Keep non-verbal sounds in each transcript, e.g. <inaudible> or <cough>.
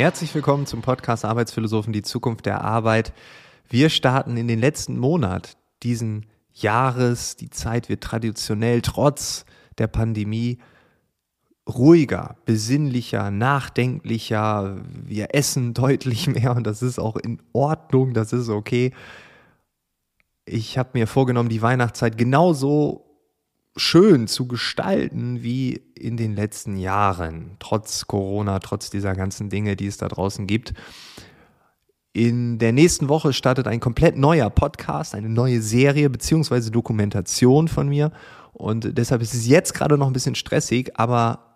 Herzlich willkommen zum Podcast Arbeitsphilosophen, die Zukunft der Arbeit. Wir starten in den letzten Monat diesen Jahres. Die Zeit wird traditionell trotz der Pandemie ruhiger, besinnlicher, nachdenklicher. Wir essen <laughs> deutlich mehr und das ist auch in Ordnung, das ist okay. Ich habe mir vorgenommen, die Weihnachtszeit genauso schön zu gestalten wie in den letzten Jahren, trotz Corona, trotz dieser ganzen Dinge, die es da draußen gibt. In der nächsten Woche startet ein komplett neuer Podcast, eine neue Serie beziehungsweise Dokumentation von mir. Und deshalb ist es jetzt gerade noch ein bisschen stressig, aber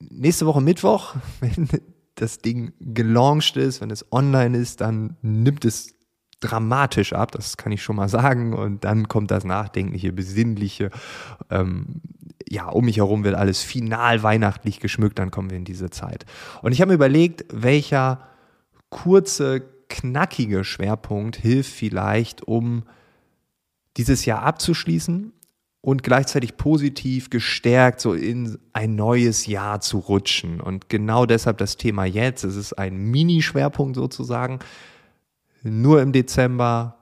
nächste Woche Mittwoch, <laughs> wenn das Ding gelauncht ist, wenn es online ist, dann nimmt es dramatisch ab, das kann ich schon mal sagen. Und dann kommt das Nachdenkliche, Besinnliche. Ähm, ja, um mich herum wird alles final weihnachtlich geschmückt, dann kommen wir in diese Zeit. Und ich habe mir überlegt, welcher kurze, knackige Schwerpunkt hilft vielleicht, um dieses Jahr abzuschließen und gleichzeitig positiv gestärkt so in ein neues Jahr zu rutschen. Und genau deshalb das Thema jetzt. Es ist ein Mini-Schwerpunkt sozusagen nur im Dezember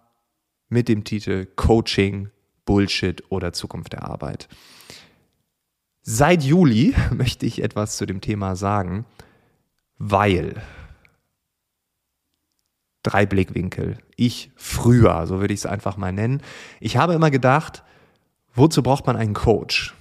mit dem Titel Coaching, Bullshit oder Zukunft der Arbeit. Seit Juli <laughs> möchte ich etwas zu dem Thema sagen, weil drei Blickwinkel. Ich früher, so würde ich es einfach mal nennen. Ich habe immer gedacht, wozu braucht man einen Coach?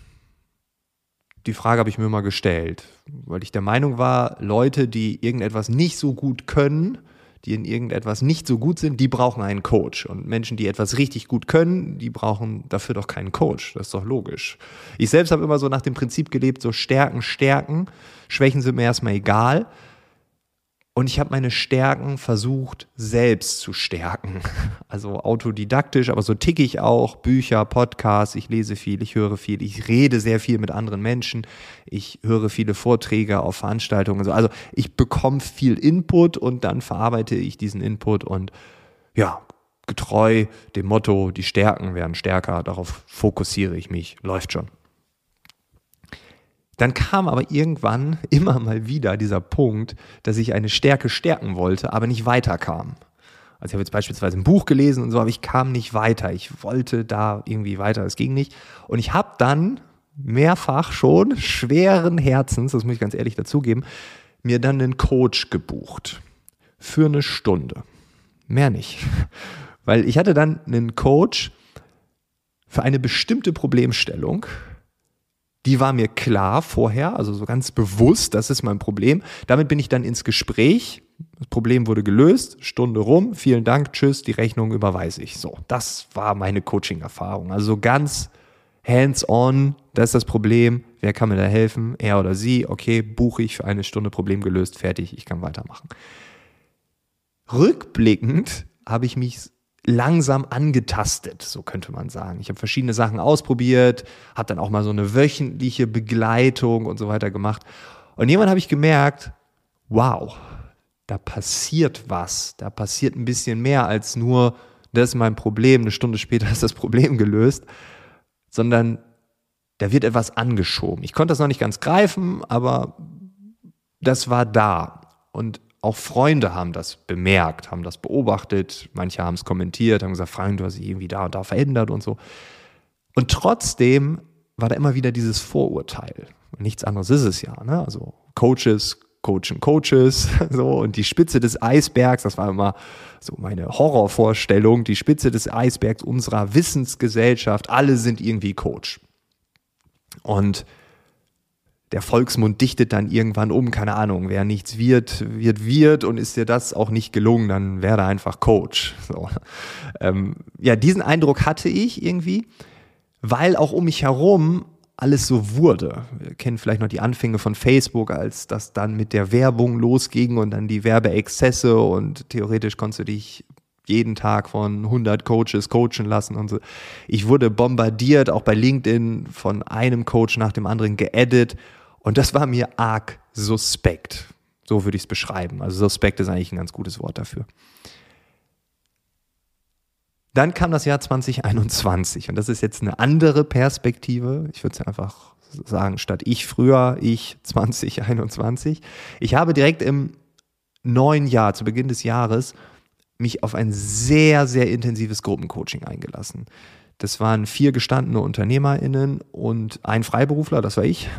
Die Frage habe ich mir immer gestellt, weil ich der Meinung war, Leute, die irgendetwas nicht so gut können, die in irgendetwas nicht so gut sind, die brauchen einen Coach. Und Menschen, die etwas richtig gut können, die brauchen dafür doch keinen Coach. Das ist doch logisch. Ich selbst habe immer so nach dem Prinzip gelebt, so Stärken, Stärken, Schwächen sind mir erstmal egal. Und ich habe meine Stärken versucht, selbst zu stärken. <laughs> Also autodidaktisch, aber so ticke ich auch. Bücher, Podcasts, ich lese viel, ich höre viel, ich rede sehr viel mit anderen Menschen, ich höre viele Vorträge auf Veranstaltungen. Also ich bekomme viel Input und dann verarbeite ich diesen Input und ja, getreu dem Motto, die Stärken werden stärker, darauf fokussiere ich mich, läuft schon. Dann kam aber irgendwann <laughs> immer mal wieder dieser Punkt, dass ich eine Stärke stärken wollte, aber nicht weiterkam. Also ich habe jetzt beispielsweise ein Buch gelesen und so, aber ich kam nicht weiter. Ich wollte da irgendwie weiter, es ging nicht. Und ich habe dann mehrfach schon schweren Herzens, das muss ich ganz ehrlich dazugeben, mir dann einen Coach gebucht. Für eine Stunde. Mehr nicht. <laughs> Weil ich hatte dann einen Coach für eine bestimmte Problemstellung, die war mir klar vorher, also so ganz bewusst, das ist mein Problem. Damit bin ich dann ins Gespräch. Das Problem wurde gelöst, Stunde rum, vielen Dank, tschüss, die Rechnung überweise ich. So, das war meine Coaching-Erfahrung. Also so ganz hands-on, das ist das Problem. Wer kann mir da helfen? Er oder sie? Okay, buche ich für eine Stunde Problem gelöst, fertig, ich kann weitermachen. Rückblickend habe ich mich langsam angetastet, so könnte man sagen. Ich habe verschiedene Sachen ausprobiert, habe dann auch mal so eine wöchentliche Begleitung und so weiter gemacht. Und irgendwann habe ich gemerkt, wow, da passiert was, da passiert ein bisschen mehr als nur, das ist mein Problem, eine Stunde später <laughs> ist das Problem gelöst, sondern da wird etwas angeschoben. Ich konnte das noch nicht ganz greifen, aber das war da. Und auch Freunde haben das bemerkt, haben das beobachtet, manche haben es kommentiert, haben gesagt, Frank, du hast dich irgendwie da und da verändert und so. Und trotzdem war da immer wieder dieses Vorurteil. Und nichts anderes ist es ja. Ne? Also Coaches coachen Coaches, <laughs> so und die Spitze des Eisbergs, das war immer so meine Horrorvorstellung, die Spitze des Eisbergs unserer Wissensgesellschaft, alle sind irgendwie Coach. Und der Volksmund dichtet dann irgendwann um, keine Ahnung, wer nichts wird, wird, wird und ist dir das auch nicht gelungen, dann werde einfach Coach. So. Ähm, ja, diesen Eindruck hatte ich irgendwie, weil auch um mich herum alles so wurde. Wir kennen vielleicht noch die Anfänge von Facebook, als das dann mit der Werbung losging und dann die Werbeexzesse und theoretisch konntest du dich jeden Tag von 100 Coaches coachen lassen und so. Ich wurde bombardiert, auch bei LinkedIn, von einem Coach nach dem anderen geedit und das war mir arg suspekt. So würde ich es beschreiben. Also suspekt ist eigentlich ein ganz gutes Wort dafür. Dann kam das Jahr 2021 und das ist jetzt eine andere Perspektive. Ich würde es einfach sagen, statt ich früher, ich 2021. Ich habe direkt im neuen Jahr, zu Beginn des Jahres, mich auf ein sehr, sehr intensives Gruppencoaching eingelassen. Das waren vier gestandene UnternehmerInnen und ein Freiberufler, das war ich.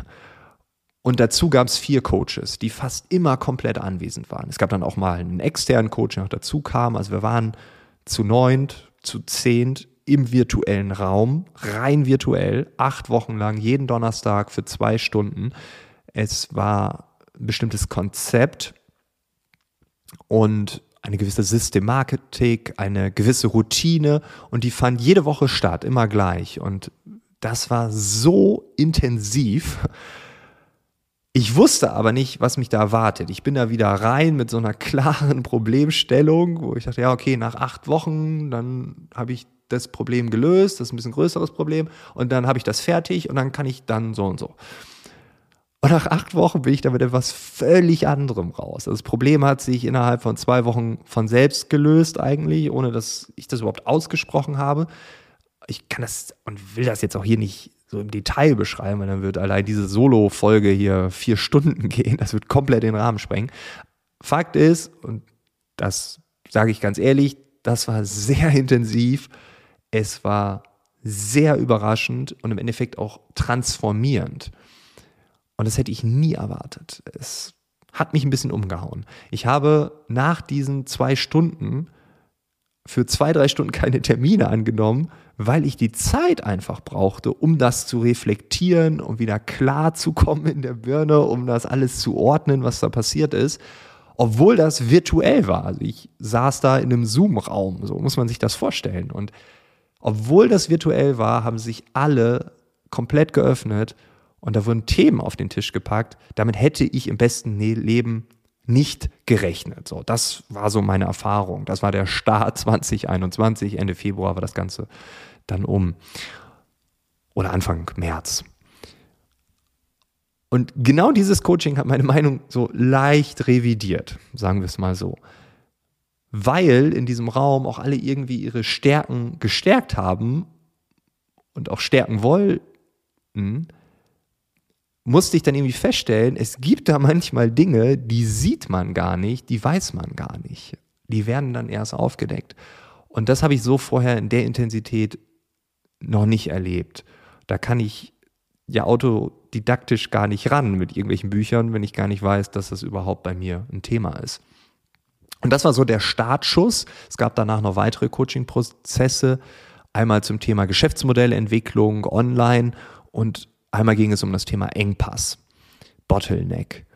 Und dazu gab es vier Coaches, die fast immer komplett anwesend waren. Es gab dann auch mal einen externen Coach, der noch dazu kam. Also wir waren zu neunt, zu zehnt im virtuellen Raum, rein virtuell, acht Wochen lang, jeden Donnerstag für zwei Stunden. Es war ein bestimmtes Konzept und eine gewisse Systematik, eine gewisse Routine und die fand jede Woche statt, immer gleich. Und das war so intensiv. Ich wusste aber nicht, was mich da erwartet. Ich bin da wieder rein mit so einer klaren Problemstellung, wo ich dachte, ja, okay, nach acht Wochen, dann habe ich das Problem gelöst, das ist ein bisschen größeres Problem, und dann habe ich das fertig und dann kann ich dann so und so. Und nach acht Wochen bin ich damit etwas völlig anderem raus. Also das Problem hat sich innerhalb von zwei Wochen von selbst gelöst eigentlich, ohne dass ich das überhaupt ausgesprochen habe. Ich kann das und will das jetzt auch hier nicht so im Detail beschreiben, weil dann wird allein diese Solo-Folge hier vier Stunden <laughs> gehen. Das wird komplett den Rahmen sprengen. Fakt ist, und das sage ich ganz ehrlich, das war sehr intensiv. Es war sehr überraschend und im Endeffekt auch transformierend. Und das hätte ich nie erwartet. Es hat mich ein bisschen umgehauen. Ich habe nach diesen zwei Stunden für zwei, drei Stunden keine Termine angenommen, weil ich die Zeit einfach brauchte, um das zu reflektieren, um wieder klar zu kommen in der Birne, um das alles zu ordnen, was da passiert ist. Obwohl das virtuell war. Also ich saß da in einem Zoom-Raum, so muss man sich das vorstellen. Und obwohl das virtuell war, haben sich alle komplett geöffnet und da wurden Themen auf den Tisch gepackt. Damit hätte ich im besten ne-, Leben nicht gerechnet. So, das war so meine Erfahrung. Das war der Start <laughs> 2021. Ende Februar war das Ganze dann um. Oder Anfang März. Und genau dieses Coaching hat meine Meinung so leicht revidiert, sagen wir es mal so. Weil in diesem Raum auch alle irgendwie ihre Stärken gestärkt haben und auch stärken wollten, musste ich dann irgendwie feststellen, es gibt da manchmal Dinge, die sieht man gar nicht, die weiß man gar nicht. Die werden dann erst aufgedeckt. Und das habe ich so vorher in der Intensität noch nicht erlebt. Da kann ich ja autodidaktisch gar nicht ran mit irgendwelchen Büchern, wenn ich gar nicht weiß, dass das überhaupt bei mir ein Thema ist. Und das war so der Startschuss. Es gab danach noch weitere Coaching-Prozesse. Einmal zum Thema Geschäftsmodellentwicklung online und Einmal ging es um das Thema Engpass, Bottleneck.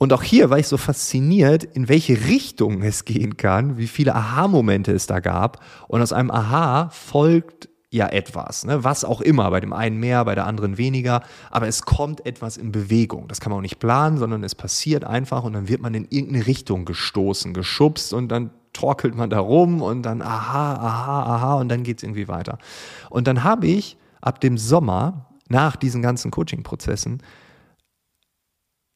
Und auch hier war ich so fasziniert, in welche Richtung es gehen kann, wie viele Aha-Momente es da gab. Und aus einem Aha folgt ja etwas, ne? was auch immer, bei dem einen mehr, bei der anderen weniger, aber es kommt etwas in Bewegung. Das kann man auch nicht planen, sondern es passiert einfach und dann wird man in irgendeine Richtung gestoßen, geschubst und dann torkelt man da rum und dann aha, aha, aha und dann geht es irgendwie weiter. Und dann habe ich ab dem Sommer nach diesen ganzen Coaching-Prozessen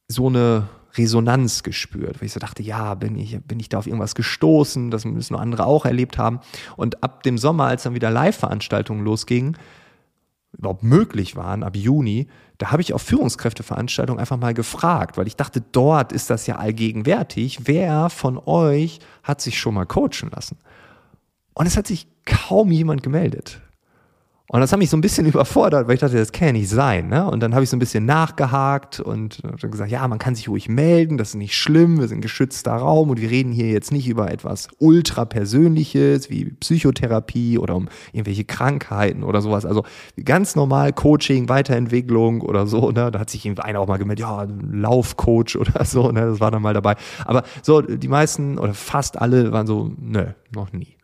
so eine Resonanz gespürt, weil ich so dachte, ja, bin ich, bin ich da auf irgendwas gestoßen, das müssen andere auch erlebt haben. Und ab dem Sommer, als dann wieder Live-Veranstaltungen losgingen, überhaupt möglich waren, ab Juni, da habe ich auf Führungskräfteveranstaltungen einfach mal gefragt, weil ich dachte, dort ist das ja allgegenwärtig. Wer von euch hat sich schon mal coachen lassen? Und es hat sich kaum jemand gemeldet. Und das hat mich so ein bisschen <laughs> überfordert, weil ich dachte, das kann ja nicht sein. Ne? Und dann habe ich so ein bisschen nachgehakt und dann gesagt, ja, man kann sich ruhig melden, das ist nicht schlimm, wir sind geschützter Raum und wir reden hier jetzt nicht über etwas ultra Persönliches wie Psychotherapie oder um irgendwelche Krankheiten oder sowas. Also ganz normal Coaching, Weiterentwicklung oder so. Ne? Da hat sich einer auch mal gemeldet, ja, Laufcoach <laughs> oder so, ne? das war dann mal dabei. Aber so, die meisten oder fast alle waren so, nö, noch nie.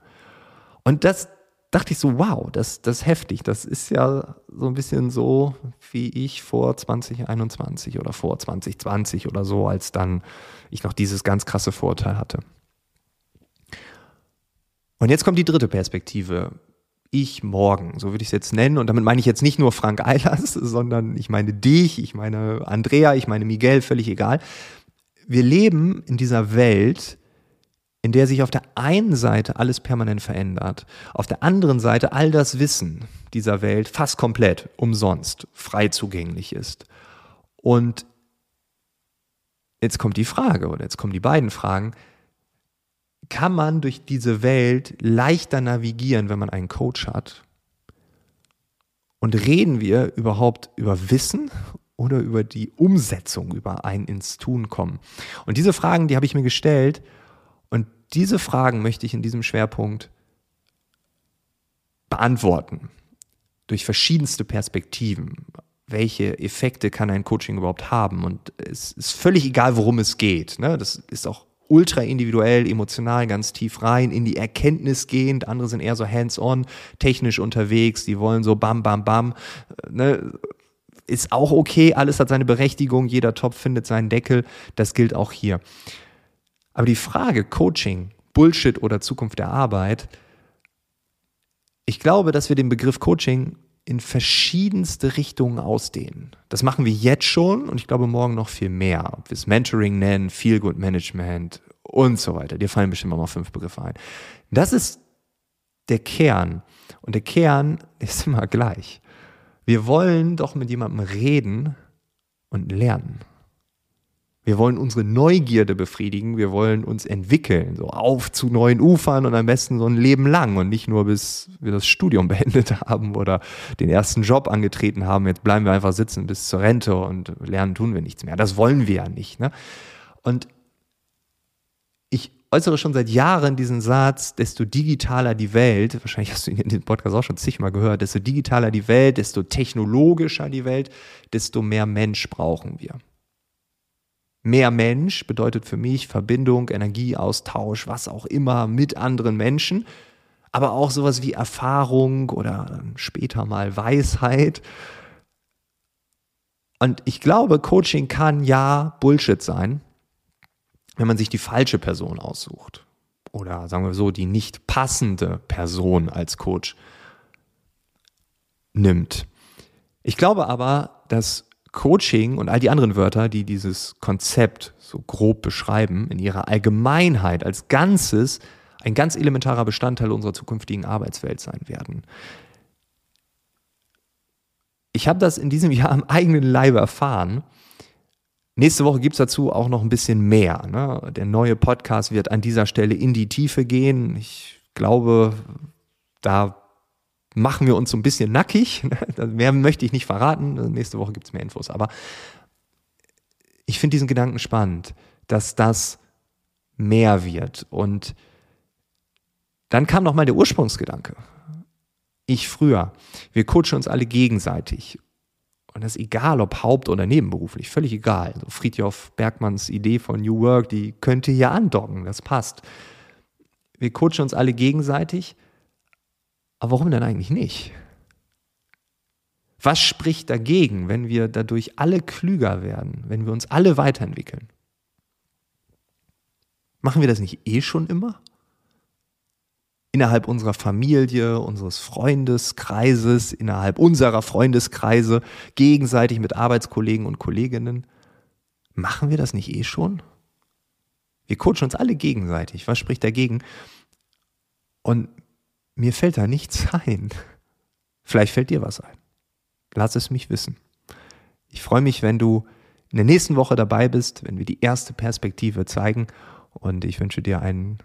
Und das, dachte ich so, wow, das, das ist heftig. Das ist ja so ein bisschen so, wie ich vor 2021 oder vor 2020 oder so, als dann ich noch dieses ganz krasse Vorurteil hatte. Und jetzt kommt die dritte Perspektive. Ich morgen, so würde ich es jetzt nennen. Und damit meine ich jetzt nicht nur Frank Eilers, <laughs> sondern ich meine dich, ich meine Andrea, ich meine Miguel, völlig egal. wir leben in dieser Welt, in der sich auf der einen Seite alles permanent verändert, auf der anderen Seite all das Wissen dieser Welt fast komplett umsonst frei zugänglich ist. Und jetzt kommt die Frage, oder jetzt kommen die beiden Fragen, kann man durch diese Welt leichter navigieren, wenn man einen Coach hat? Und reden wir überhaupt über Wissen oder über die Umsetzung, über ein ins Tun kommen? Und diese Fragen, die habe ich mir gestellt diese Fragen möchte ich in diesem Schwerpunkt beantworten durch verschiedenste Perspektiven. Welche Effekte kann ein Coaching überhaupt haben? Und es ist völlig egal, worum es geht. Ne? Das ist auch ultra individuell, emotional, ganz tief rein, in die Erkenntnis gehend. Andere sind eher so hands-on, technisch unterwegs, die wollen so bam, bam, bam. Ne? Ist auch okay, alles hat seine Berechtigung, jeder Topf findet seinen Deckel. Das gilt auch hier. Aber die Frage Coaching, Bullshit oder Zukunft der Arbeit, ich glaube, dass wir den Begriff Coaching in verschiedenste Richtungen ausdehnen. Das machen wir jetzt schon und ich glaube morgen noch viel mehr. Ob wir es Mentoring nennen, Feel Good Management und so weiter. Dir fallen bestimmt mal fünf Begriffe ein. Das ist der Kern. Und der Kern ist immer gleich. Wir wollen doch mit jemandem reden und lernen. Wir wollen unsere Neugierde befriedigen, wir wollen uns entwickeln, so auf zu neuen Ufern und am besten so ein Leben lang und nicht nur bis wir das Studium <laughs> beendet haben oder den ersten Job angetreten haben. Jetzt bleiben wir einfach sitzen bis zur Rente und lernen tun wir nichts mehr. Das wollen wir ja nicht. Ne? Und ich äußere schon seit Jahren diesen Satz, desto digitaler die Welt, wahrscheinlich hast du ihn in dem Podcast auch schon zigmal gehört, desto digitaler die Welt, desto technologischer die Welt, desto mehr Mensch brauchen wir. Mehr Mensch bedeutet für mich Verbindung, Energieaustausch, was auch immer mit anderen Menschen, aber auch sowas wie Erfahrung oder später mal Weisheit. Und ich glaube, Coaching kann ja Bullshit sein, wenn man sich die falsche Person aussucht. Oder sagen wir so, die nicht passende Person als Coach nimmt. Ich glaube aber, dass Coaching und all die anderen Wörter, die dieses Konzept so grob beschreiben, in ihrer Allgemeinheit als Ganzes ein ganz elementarer Bestandteil unserer zukünftigen Arbeitswelt sein werden. Ich habe das in diesem Jahr am eigenen Leibe erfahren. Nächste Woche gibt es dazu auch noch ein bisschen mehr. Ne? Der neue Podcast wird an dieser Stelle in die Tiefe gehen. Ich glaube, da machen wir uns so ein bisschen nackig. <laughs> mehr möchte ich nicht verraten. Nächste Woche gibt es mehr Infos. Aber ich finde diesen Gedanken spannend, dass das mehr wird. Und dann kam noch mal der Ursprungsgedanke. Ich früher. Wir coachen uns alle gegenseitig. Und das ist egal, ob haupt- oder nebenberuflich, völlig egal. So Friedjof Bergmanns Idee von New Work, die könnte hier andocken, das passt. Wir coachen uns alle gegenseitig aber warum denn eigentlich nicht? Was spricht dagegen, wenn wir dadurch alle klüger werden, wenn wir uns alle weiterentwickeln? Machen wir das nicht eh schon immer? Innerhalb unserer Familie, unseres Freundeskreises, innerhalb unserer Freundeskreise, gegenseitig mit Arbeitskollegen und Kolleginnen. Machen wir das nicht eh schon? Wir coachen uns alle gegenseitig. Was spricht dagegen? Und mir fällt da nichts <laughs> ein. Vielleicht fällt dir was ein. Lass es mich wissen. Ich freue mich, wenn du in der nächsten Woche dabei bist, wenn wir die erste Perspektive zeigen. Und ich wünsche dir einen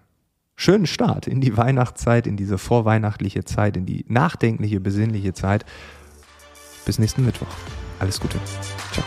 schönen Start in die Weihnachtszeit, in diese vorweihnachtliche Zeit, in die nachdenkliche, besinnliche Zeit. Bis nächsten Mittwoch. Alles Gute. Ciao.